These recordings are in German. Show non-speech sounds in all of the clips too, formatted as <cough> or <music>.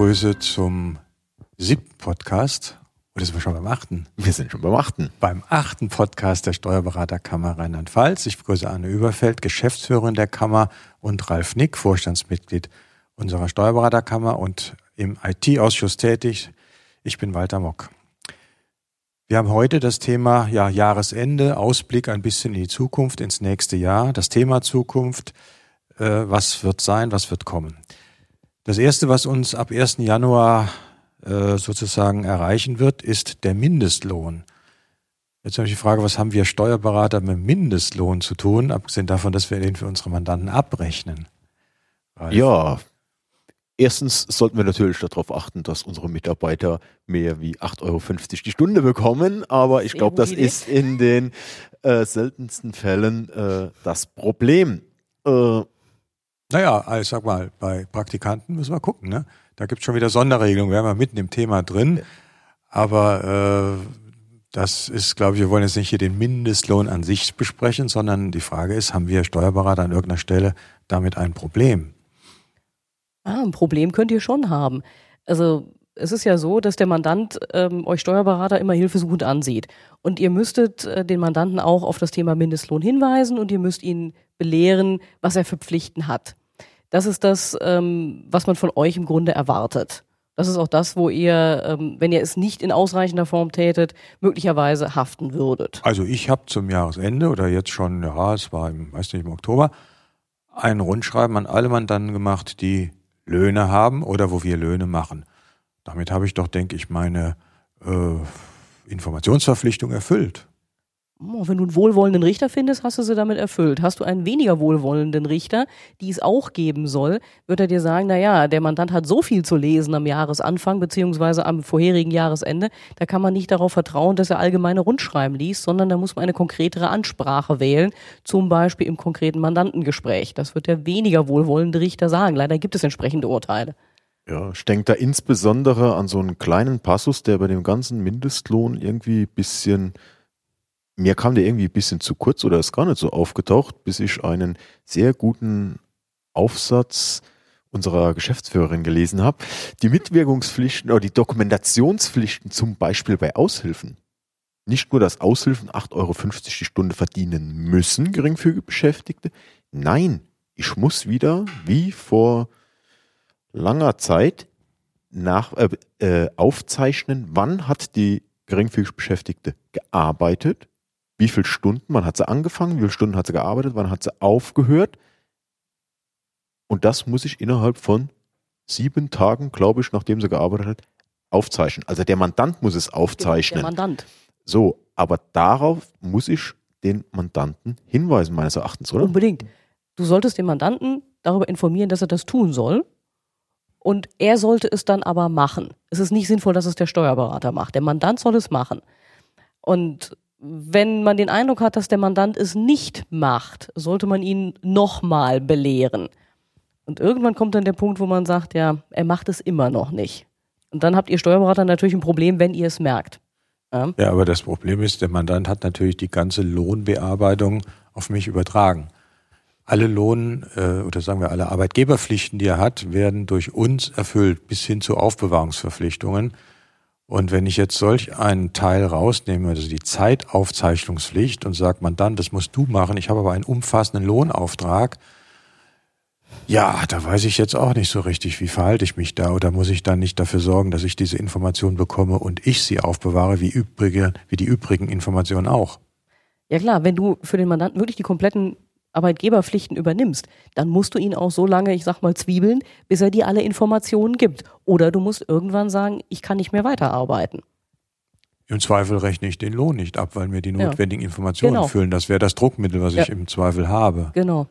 begrüße zum siebten Podcast. Oder sind wir schon beim achten? Wir sind schon beim achten. Beim achten Podcast der Steuerberaterkammer Rheinland-Pfalz. Ich begrüße Anne Überfeld, Geschäftsführerin der Kammer und Ralf Nick, Vorstandsmitglied unserer Steuerberaterkammer und im IT-Ausschuss tätig. Ich bin Walter Mock. Wir haben heute das Thema ja, Jahresende, Ausblick ein bisschen in die Zukunft, ins nächste Jahr. Das Thema Zukunft, äh, was wird sein, was wird kommen. Das Erste, was uns ab 1. Januar äh, sozusagen erreichen wird, ist der Mindestlohn. Jetzt habe ich die Frage, was haben wir Steuerberater mit Mindestlohn zu tun, abgesehen davon, dass wir den für unsere Mandanten abrechnen? Ralf. Ja, erstens sollten wir natürlich darauf achten, dass unsere Mitarbeiter mehr wie 8,50 Euro die Stunde bekommen, aber ich glaube, das ist in den äh, seltensten Fällen äh, das Problem. Äh, naja, ich sag mal, bei Praktikanten müssen wir gucken, ne? Da gibt es schon wieder Sonderregelungen. Wir haben ja mitten im Thema drin. Aber äh, das ist, glaube ich, wir wollen jetzt nicht hier den Mindestlohn an sich besprechen, sondern die Frage ist, haben wir Steuerberater an irgendeiner Stelle damit ein Problem? Ah, ein Problem könnt ihr schon haben. Also es ist ja so, dass der Mandant ähm, euch Steuerberater immer hilfesuchend ansieht. Und ihr müsstet äh, den Mandanten auch auf das Thema Mindestlohn hinweisen und ihr müsst ihn belehren, was er für Pflichten hat. Das ist das, ähm, was man von euch im Grunde erwartet. Das ist auch das, wo ihr, ähm, wenn ihr es nicht in ausreichender Form tätet, möglicherweise haften würdet. Also ich habe zum Jahresende oder jetzt schon, ja, es war im, weiß nicht, im Oktober, ein Rundschreiben an alle Mandanten gemacht, die Löhne haben oder wo wir Löhne machen. Damit habe ich doch, denke ich, meine äh, Informationsverpflichtung erfüllt. Oh, wenn du einen wohlwollenden Richter findest, hast du sie damit erfüllt. Hast du einen weniger wohlwollenden Richter, die es auch geben soll, wird er dir sagen, na ja, der Mandant hat so viel zu lesen am Jahresanfang beziehungsweise am vorherigen Jahresende, da kann man nicht darauf vertrauen, dass er allgemeine Rundschreiben liest, sondern da muss man eine konkretere Ansprache wählen, zum Beispiel im konkreten Mandantengespräch. Das wird der weniger wohlwollende Richter sagen. Leider gibt es entsprechende Urteile. Ja, ich denke da insbesondere an so einen kleinen Passus, der bei dem ganzen Mindestlohn irgendwie bisschen mir kam der irgendwie ein bisschen zu kurz oder ist gar nicht so aufgetaucht, bis ich einen sehr guten Aufsatz unserer Geschäftsführerin gelesen habe. Die Mitwirkungspflichten oder die Dokumentationspflichten zum Beispiel bei Aushilfen. Nicht nur, dass Aushilfen 8,50 Euro die Stunde verdienen müssen, geringfügige Beschäftigte. Nein, ich muss wieder, wie vor langer Zeit, nach, äh, äh, aufzeichnen, wann hat die geringfügig Beschäftigte gearbeitet, wie viele Stunden, wann hat sie angefangen, wie viele Stunden hat sie gearbeitet, wann hat sie aufgehört. Und das muss ich innerhalb von sieben Tagen, glaube ich, nachdem sie gearbeitet hat, aufzeichnen. Also der Mandant muss es aufzeichnen. Der Mandant. So, aber darauf muss ich den Mandanten hinweisen, meines Erachtens, oder? Unbedingt. Du solltest den Mandanten darüber informieren, dass er das tun soll. Und er sollte es dann aber machen. Es ist nicht sinnvoll, dass es der Steuerberater macht. Der Mandant soll es machen. Und wenn man den Eindruck hat, dass der Mandant es nicht macht, sollte man ihn nochmal belehren. Und irgendwann kommt dann der Punkt, wo man sagt, ja, er macht es immer noch nicht. Und dann habt ihr Steuerberater natürlich ein Problem, wenn ihr es merkt. Ja, ja aber das Problem ist, der Mandant hat natürlich die ganze Lohnbearbeitung auf mich übertragen. Alle Lohn- äh, oder sagen wir alle Arbeitgeberpflichten, die er hat, werden durch uns erfüllt, bis hin zu Aufbewahrungsverpflichtungen. Und wenn ich jetzt solch einen Teil rausnehme, also die Zeitaufzeichnungspflicht und sagt man dann, das musst du machen, ich habe aber einen umfassenden Lohnauftrag, ja, da weiß ich jetzt auch nicht so richtig, wie verhalte ich mich da oder muss ich dann nicht dafür sorgen, dass ich diese Informationen bekomme und ich sie aufbewahre, wie, übrige, wie die übrigen Informationen auch. Ja klar, wenn du für den Mandanten wirklich die kompletten Arbeitgeberpflichten übernimmst, dann musst du ihn auch so lange, ich sag mal, zwiebeln, bis er dir alle Informationen gibt. Oder du musst irgendwann sagen, ich kann nicht mehr weiterarbeiten. Im Zweifel rechne ich den Lohn nicht ab, weil mir die notwendigen ja. Informationen genau. füllen. Das wäre das Druckmittel, was ja. ich im Zweifel habe. Genau.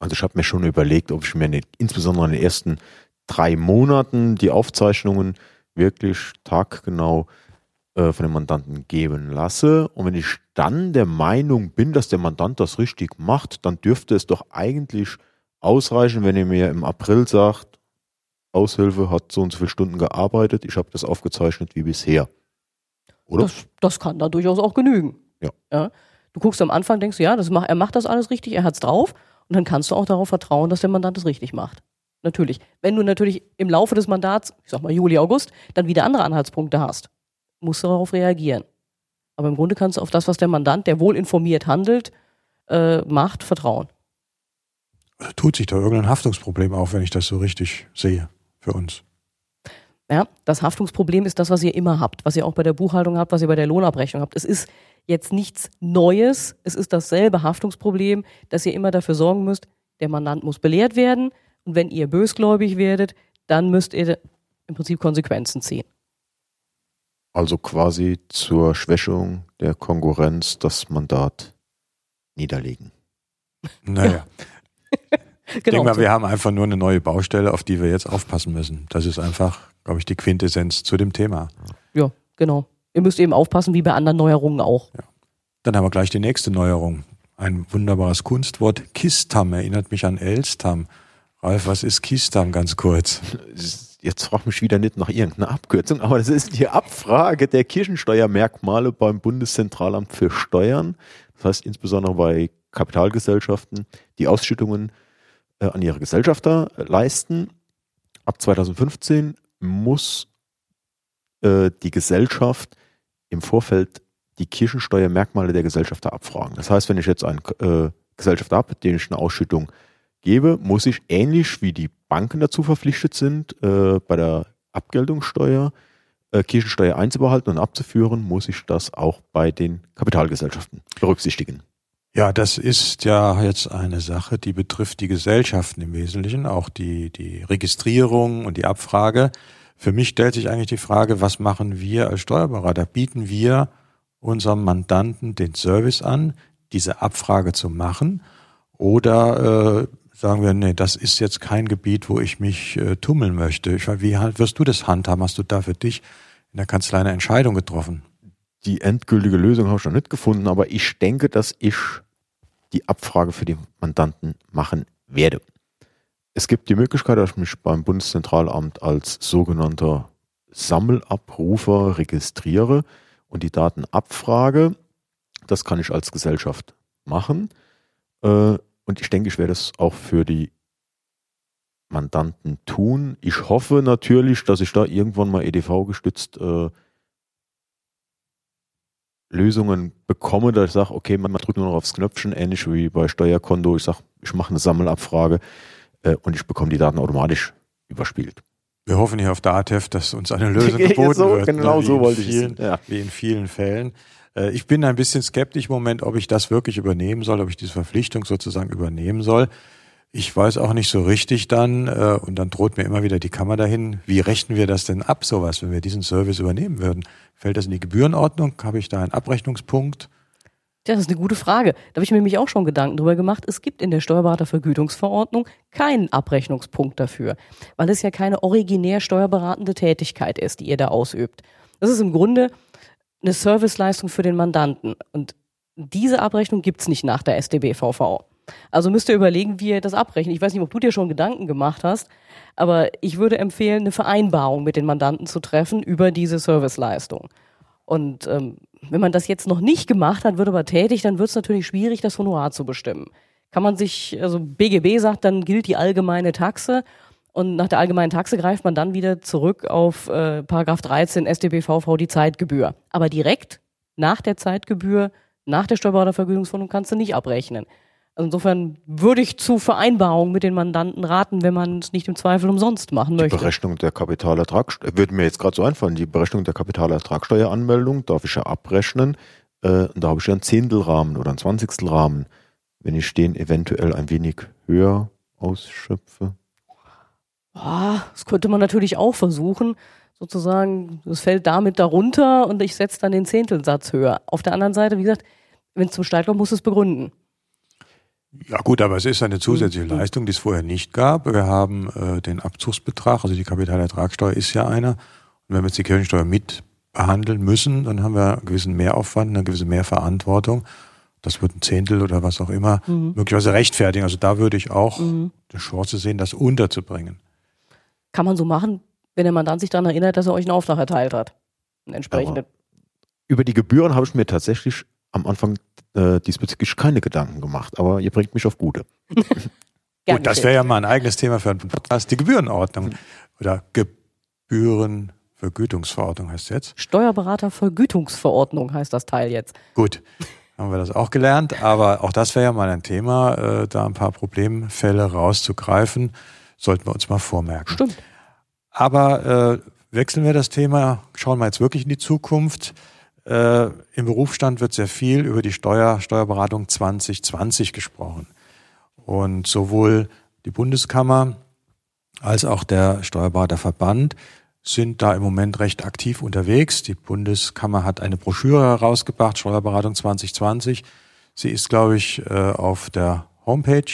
Also ich habe mir schon überlegt, ob ich mir nicht, insbesondere in den ersten drei Monaten die Aufzeichnungen wirklich taggenau äh, von dem Mandanten geben lasse. Und wenn ich dann der Meinung bin, dass der Mandant das richtig macht, dann dürfte es doch eigentlich ausreichen, wenn er mir im April sagt, Aushilfe hat so und so viele Stunden gearbeitet, ich habe das aufgezeichnet wie bisher. Oder? Das, das kann da durchaus auch genügen. Ja. ja. Du guckst am Anfang, denkst du, ja, das macht, er macht das alles richtig, er hat es drauf. Und dann kannst du auch darauf vertrauen, dass der Mandant es richtig macht. Natürlich. Wenn du natürlich im Laufe des Mandats, ich sag mal Juli, August, dann wieder andere Anhaltspunkte hast, musst du darauf reagieren. Aber im Grunde kannst du auf das, was der Mandant, der wohl informiert handelt, äh, macht, vertrauen. Tut sich da irgendein Haftungsproblem auf, wenn ich das so richtig sehe für uns? Ja, das Haftungsproblem ist das, was ihr immer habt, was ihr auch bei der Buchhaltung habt, was ihr bei der Lohnabrechnung habt. Es ist jetzt nichts Neues, es ist dasselbe Haftungsproblem, dass ihr immer dafür sorgen müsst, der Mandant muss belehrt werden und wenn ihr bösgläubig werdet, dann müsst ihr im Prinzip Konsequenzen ziehen. Also quasi zur Schwächung der Konkurrenz das Mandat niederlegen. Naja. Ich <laughs> Genau. denke mal, wir haben einfach nur eine neue Baustelle, auf die wir jetzt aufpassen müssen. Das ist einfach, glaube ich, die Quintessenz zu dem Thema. Ja, genau. Ihr müsst eben aufpassen, wie bei anderen Neuerungen auch. Dann haben wir gleich die nächste Neuerung. Ein wunderbares Kunstwort. Kistam erinnert mich an Elstam. Ralf, was ist Kistam ganz kurz? Jetzt frag mich wieder nicht nach irgendeiner Abkürzung, aber das ist die Abfrage der Kirchensteuermerkmale beim Bundeszentralamt für Steuern. Das heißt insbesondere bei Kapitalgesellschaften, die Ausschüttungen äh, an ihre Gesellschafter äh, leisten. Ab 2015 muss äh, die Gesellschaft im Vorfeld die Kirchensteuermerkmale der Gesellschafter abfragen. Das heißt, wenn ich jetzt einen äh, Gesellschafter habe, den ich eine Ausschüttung gebe, muss ich ähnlich wie die Banken dazu verpflichtet sind, äh, bei der Abgeltungssteuer äh, Kirchensteuer einzubehalten und abzuführen, muss ich das auch bei den Kapitalgesellschaften berücksichtigen. Ja, das ist ja jetzt eine Sache, die betrifft die Gesellschaften im Wesentlichen, auch die, die Registrierung und die Abfrage. Für mich stellt sich eigentlich die Frage, was machen wir als Steuerberater? Bieten wir unserem Mandanten den Service an, diese Abfrage zu machen? Oder äh, sagen wir, nee, das ist jetzt kein Gebiet, wo ich mich äh, tummeln möchte. Ich, wie wirst du das handhaben? Hast du da für dich in der Kanzlei eine Entscheidung getroffen? Die endgültige Lösung habe ich noch nicht gefunden, aber ich denke, dass ich die Abfrage für die Mandanten machen werde. Es gibt die Möglichkeit, dass ich mich beim Bundeszentralamt als sogenannter Sammelabrufer registriere und die Daten abfrage. Das kann ich als Gesellschaft machen. Äh, Und ich denke, ich werde es auch für die Mandanten tun. Ich hoffe natürlich, dass ich da irgendwann mal EDV gestützt äh, Lösungen bekomme, dass ich sage, okay, man drückt nur noch aufs Knöpfchen, ähnlich wie bei Steuerkonto. Ich sage, ich mache eine Sammelabfrage äh, und ich bekomme die Daten automatisch überspielt. Wir hoffen hier auf DATEV, dass uns eine <laughs> Lösung geboten so, wird. genau wie so wollte ich es, ja. Wie in vielen Fällen. Äh, Ich bin ein bisschen skeptisch im Moment, ob ich das wirklich übernehmen soll, ob ich diese Verpflichtung sozusagen übernehmen soll. Ich weiß auch nicht so richtig dann, äh, und dann droht mir immer wieder die Kammer dahin, wie rechnen wir das denn ab, sowas, wenn wir diesen Service übernehmen würden? Fällt das in die Gebührenordnung? Habe ich da einen Abrechnungspunkt? Ja, das ist eine gute Frage. Da habe ich mir nämlich auch schon Gedanken drüber gemacht. Es gibt in der Steuerberatervergütungsverordnung keinen Abrechnungspunkt dafür, weil es ja keine originär steuerberatende Tätigkeit ist, die ihr da ausübt. Das ist im Grunde eine Serviceleistung für den Mandanten. Und diese Abrechnung gibt's nicht nach der StB-VV. Also müsst ihr überlegen, wie ihr das abrechnet. Ich weiß nicht, ob du dir schon Gedanken gemacht hast, aber ich würde empfehlen, eine Vereinbarung mit den Mandanten zu treffen über diese Serviceleistung. Und ähm, wenn man das jetzt noch nicht gemacht hat, wird aber tätig, dann wird es natürlich schwierig, das Honorar zu bestimmen. Kann man sich, also BGB sagt, dann gilt die allgemeine Taxe und nach der allgemeinen Taxe greift man dann wieder zurück auf äh, Paragraph 13 StBVV die Zeitgebühr. Aber direkt nach der Zeitgebühr, nach der Steuerberatervergütungsverordnung kannst du nicht abrechnen. Also insofern würde ich zu Vereinbarungen mit den Mandanten raten, wenn man es nicht im Zweifel umsonst machen Die möchte. Berechnung der Kapitalertragssteuer, würde mir jetzt gerade so einfallen, die Berechnung der Kapitalertragssteueranmeldung darf ich ja abrechnen. Äh, und da habe ich ja einen Zehntelrahmen oder einen Zwanzigstelrahmen, wenn ich den eventuell ein wenig höher ausschöpfe. Ah, das könnte man natürlich auch versuchen, sozusagen, das fällt damit darunter und ich setze dann den Zehntelsatz höher. Auf der anderen Seite, wie gesagt, wenn es zum Streit kommt, muss es begründen. Ja gut, aber es ist eine zusätzliche Mhm. Leistung, die es vorher nicht gab. Wir haben äh, den Abzugsbetrag, also die Kapitalertragssteuer ist ja einer. Und wenn wir jetzt die Kirchensteuer mit behandeln müssen, dann haben wir einen gewissen Mehraufwand, eine gewisse Mehrverantwortung. Das wird ein Zehntel oder was auch immer möglicherweise rechtfertigen. Also da würde ich auch Mhm. eine Chance sehen, das unterzubringen. Kann man so machen, wenn der Mandant sich daran erinnert, dass er euch einen Auftrag erteilt hat. Einen entsprechenden. Über die Gebühren habe ich mir tatsächlich am Anfang äh, diesbezüglich keine Gedanken gemacht, aber ihr bringt mich auf gute. <laughs> Gut, das wäre ja mal ein eigenes Thema für einen Podcast, die Gebührenordnung oder Gebührenvergütungsverordnung heißt es jetzt. Steuerberatervergütungsverordnung heißt das Teil jetzt. Gut, haben wir das auch gelernt, aber auch das wäre ja mal ein Thema, äh, da ein paar Problemfälle rauszugreifen, sollten wir uns mal vormerken. Stimmt. Aber äh, wechseln wir das Thema, schauen wir jetzt wirklich in die Zukunft. Äh, Im Berufsstand wird sehr viel über die Steuer, Steuerberatung 2020 gesprochen. Und sowohl die Bundeskammer als auch der Steuerberaterverband sind da im Moment recht aktiv unterwegs. Die Bundeskammer hat eine Broschüre herausgebracht, Steuerberatung 2020. Sie ist, glaube ich, äh, auf der Homepage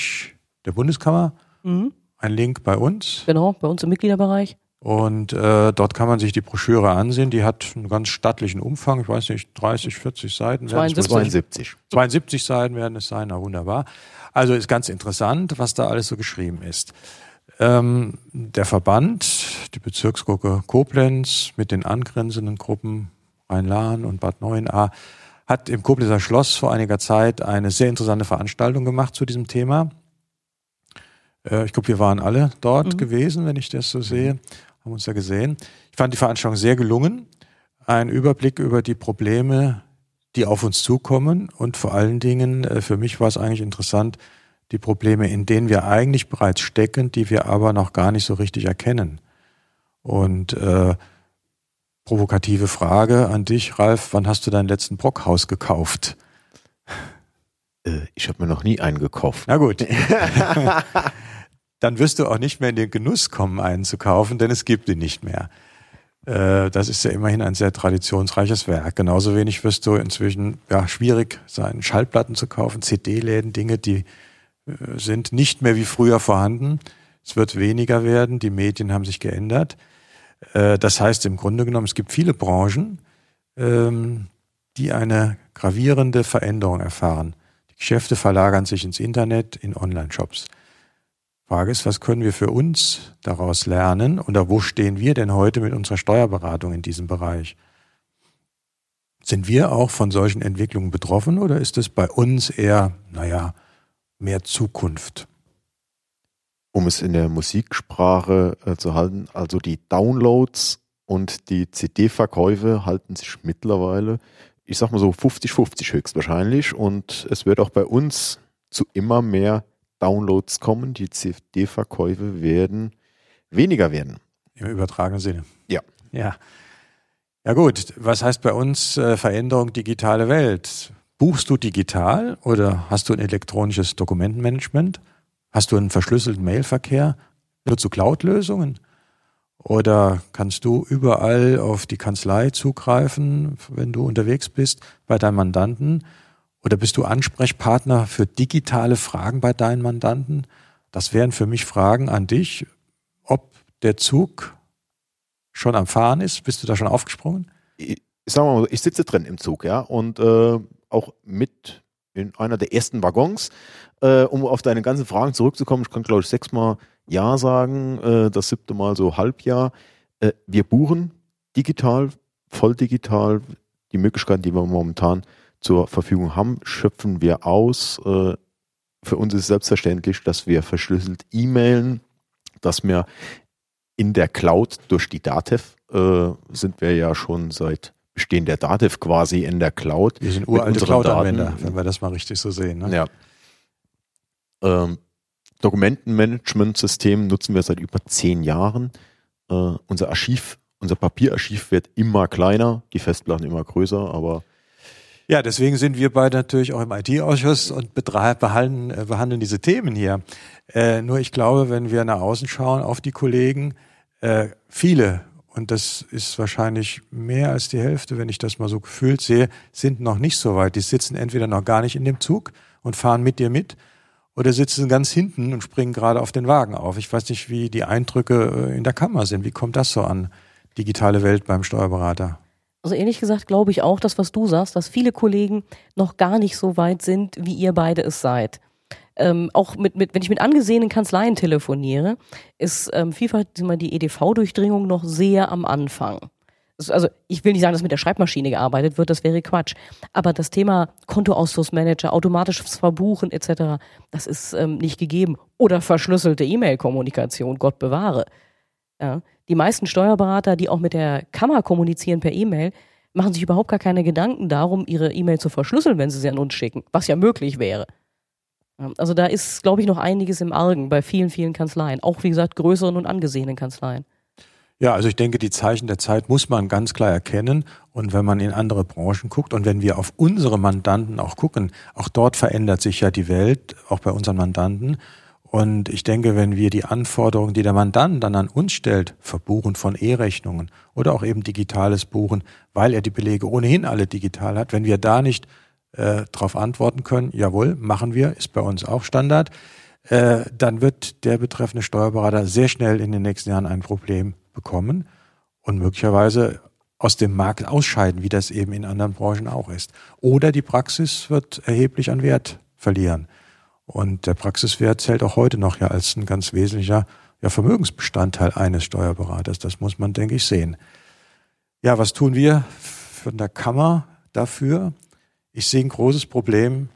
der Bundeskammer. Mhm. Ein Link bei uns. Genau, bei uns im Mitgliederbereich. Und äh, dort kann man sich die Broschüre ansehen. Die hat einen ganz stattlichen Umfang. Ich weiß nicht, 30, 40 Seiten. werden es wohl 72. sein. 72 Seiten werden es sein. Na wunderbar. Also ist ganz interessant, was da alles so geschrieben ist. Ähm, der Verband, die Bezirksgruppe Koblenz mit den angrenzenden Gruppen Rhein-Lahn und Bad Neuenahr hat im Koblenzer Schloss vor einiger Zeit eine sehr interessante Veranstaltung gemacht zu diesem Thema. Äh, ich glaube, wir waren alle dort Mhm. gewesen, wenn ich das so sehe, haben uns da gesehen. Ich fand die Veranstaltung sehr gelungen. Ein Überblick über die Probleme, die auf uns zukommen und vor allen Dingen, äh, für mich war es eigentlich interessant, die Probleme, in denen wir eigentlich bereits stecken, die wir aber noch gar nicht so richtig erkennen. Und äh, provokative Frage an dich, Ralf, wann hast du dein letzten Brockhaus gekauft? Äh, ich habe mir noch nie einen gekauft. Na gut. <laughs> <laughs> Dann wirst du auch nicht mehr in den Genuss kommen, einen zu kaufen, denn es gibt ihn nicht mehr. Äh, Das ist ja immerhin ein sehr traditionsreiches Werk. Genauso wenig wirst du inzwischen ja, schwierig sein, Schallplatten zu kaufen, CD-Läden, Dinge, die äh, sind nicht mehr wie früher vorhanden. Es wird weniger werden, die Medien haben sich geändert. Äh, Das heißt im Grunde genommen, es gibt viele Branchen, ähm, die eine gravierende Veränderung erfahren. Die Geschäfte verlagern sich ins Internet, in Online-Shops. Frage ist, was können wir für uns daraus lernen oder wo stehen wir denn heute mit unserer Steuerberatung in diesem Bereich? Sind wir auch von solchen Entwicklungen betroffen oder ist es bei uns eher, naja, mehr Zukunft? Um es in der Musiksprache äh, zu halten, also die Downloads und die CD-Verkäufe halten sich mittlerweile, ich sag mal so 50-50 höchstwahrscheinlich und es wird auch bei uns zu immer mehr Downloads kommen. Die CD-Verkäufe werden weniger werden. Im übertragenen Sinne. Ja. Ja. Ja gut, was heißt bei uns äh, Veränderung digitale Welt? Buchst du digital oder hast du ein elektronisches Dokumentenmanagement? Hast du einen verschlüsselten Mailverkehr? Nutzt du Cloud-Lösungen? Oder kannst du überall auf die Kanzlei zugreifen, wenn du unterwegs bist bei deinem Mandanten? Oder bist du Ansprechpartner für digitale Fragen bei deinen Mandanten? Das wären für mich Fragen an dich, ob der Zug schon am Fahren ist. Bist du da schon aufgesprungen? Ich, wir mal, ich sitze drin im Zug, ja, und äh, auch mit in einer der ersten Waggons. Äh, um auf deine ganzen Fragen zurückzukommen, ich kann glaube ich sechsmal Ja sagen, äh, das siebte Mal so Halbjahr. Äh, wir buchen digital, voll digital. Die Möglichkeiten, die wir momentan zur Verfügung haben, schöpfen wir aus. Äh, für uns ist selbstverständlich, dass wir verschlüsselt e-mailen, dass wir in der Cloud durch die DATEV äh, sind wir ja schon seit Bestehen der DATEV quasi in der Cloud. Wir sind uralte Cloud-Anwender, wenn wir das mal richtig so sehen. Ne? Ja. Ähm, Dokumentenmanagementsystem nutzen wir seit über zehn Jahren. Äh, unser Archiv, unser Papierarchiv wird immer kleiner, die Festplatten immer größer, aber Ja, deswegen sind wir beide natürlich auch im IT-Ausschuss und behandeln, äh, behandeln diese Themen hier. Äh, nur ich glaube, wenn wir nach außen schauen auf die Kollegen, äh, viele, und das ist wahrscheinlich mehr als die Hälfte, wenn ich das mal so gefühlt sehe, sind noch nicht so weit. Die sitzen entweder noch gar nicht in dem Zug und fahren mit dir mit oder sitzen ganz hinten und springen gerade auf den Wagen auf. Ich weiß nicht, wie die Eindrücke äh, in der Kammer sind. Wie kommt das so an? Digitale Welt beim Steuerberater. Also ehrlich gesagt glaube ich auch, das, was du sagst, dass viele Kollegen noch gar nicht so weit sind, wie ihr beide es seid. Ähm, auch mit, mit, wenn ich mit angesehenen Kanzleien telefoniere, ist ähm, vielfach immer die EDV-Durchdringung noch sehr am Anfang. also ich will nicht sagen, dass mit der Schreibmaschine gearbeitet wird, das wäre Quatsch. Aber das Thema Kontoausflussmanager, automatisches Verbuchen etc., das ist ähm, nicht gegeben. Oder verschlüsselte E-Mail-Kommunikation, Gott bewahre. Ja. Die meisten Steuerberater, die auch mit der Kammer kommunizieren per E-Mail, machen sich überhaupt gar keine Gedanken darum, ihre E-Mail zu verschlüsseln, wenn sie sie an uns schicken, was ja möglich wäre. Also da ist, glaube ich, noch einiges im Argen bei vielen, vielen Kanzleien. Auch, wie gesagt, größeren und angesehenen Kanzleien. Ja, also ich denke, die Zeichen der Zeit muss man ganz klar erkennen. Und wenn man in andere Branchen guckt und wenn wir auf unsere Mandanten auch gucken, auch dort verändert sich ja die Welt, auch bei unseren Mandanten. Und ich denke, wenn wir die Anforderungen, die der Mandant dann an uns stellt, Verbuchen von E-Rechnungen oder auch eben digitales Buchen, weil er die Belege ohnehin alle digital hat, wenn wir da nicht äh, darauf antworten können, jawohl, machen wir, ist bei uns auch Standard, äh, dann wird der betreffende Steuerberater sehr schnell in den nächsten Jahren ein Problem bekommen und möglicherweise aus dem Markt ausscheiden, wie das eben in anderen Branchen auch ist. Oder die Praxis wird erheblich an Wert verlieren. Und der Praxiswert zählt auch heute noch ja als ein ganz wesentlicher ja, Vermögensbestandteil eines Steuerberaters. Das muss man, denke ich, sehen. Ja, was tun wir von der Kammer dafür? Ich sehe ein großes Problem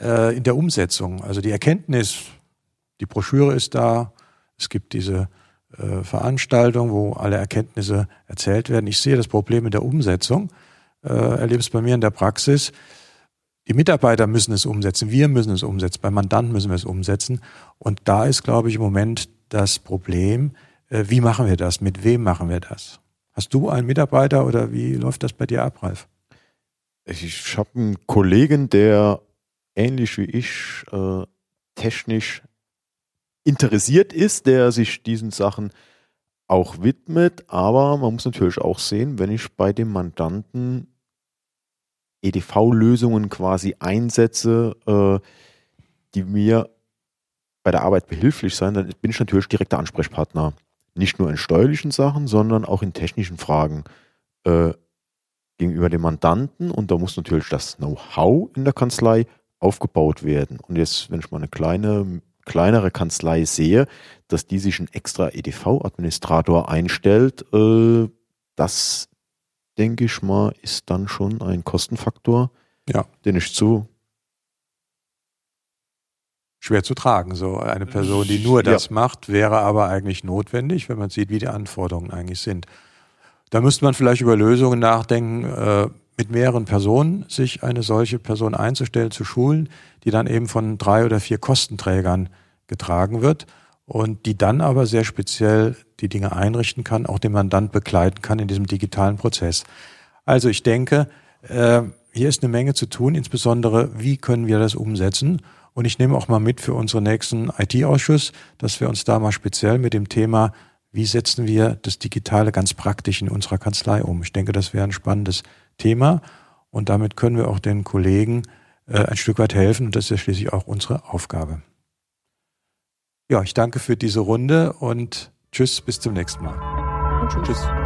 äh, in der Umsetzung. Also die Erkenntnis, die Broschüre ist da, es gibt diese äh, Veranstaltung, wo alle Erkenntnisse erzählt werden. Ich sehe das Problem in der Umsetzung, äh, erlebe es bei mir in der Praxis. Die Mitarbeiter müssen es umsetzen, wir müssen es umsetzen, beim Mandanten müssen wir es umsetzen. Und da ist, glaube ich, im Moment das Problem, äh, wie machen wir das, mit wem machen wir das? Hast du einen Mitarbeiter oder wie läuft das bei dir ab, Ralf? Ich habe einen Kollegen, der ähnlich wie ich äh, technisch interessiert ist, der sich diesen Sachen auch widmet. Aber man muss natürlich auch sehen, wenn ich bei dem Mandanten EDV-Lösungen quasi einsetze, äh, die mir bei der Arbeit behilflich sein, dann bin ich natürlich direkter Ansprechpartner. Nicht nur in steuerlichen Sachen, sondern auch in technischen Fragen äh, gegenüber dem Mandanten. Und da muss natürlich das Know-how in der Kanzlei aufgebaut werden. Und jetzt, wenn ich mal eine kleine, kleinere Kanzlei sehe, dass die sich einen extra EDV-Administrator einstellt, äh, das denke ich mal, ist dann schon ein Kostenfaktor, ja. den ich zu schwer zu tragen. So eine Person, die nur das ja. macht, wäre aber eigentlich notwendig, wenn man sieht, wie die Anforderungen eigentlich sind. Da müsste man vielleicht über Lösungen nachdenken, äh, mit mehreren Personen sich eine solche Person einzustellen, zu schulen, die dann eben von drei oder vier Kostenträgern getragen wird und die dann aber sehr speziell die Dinge einrichten kann, auch den Mandant begleiten kann in diesem digitalen Prozess. Also ich denke, äh, hier ist eine Menge zu tun, insbesondere wie können wir das umsetzen. Und ich nehme auch mal mit für unseren nächsten IT-Ausschuss, dass wir uns da mal speziell mit dem Thema, wie setzen wir das Digitale ganz praktisch in unserer Kanzlei um. Ich denke, das wäre ein spannendes Thema und damit können wir auch den Kollegen äh, ein Stück weit helfen und das ist ja schließlich auch unsere Aufgabe. Ja, ich danke für diese Runde und tschüss, bis zum nächsten Mal. Und tschüss. tschüss.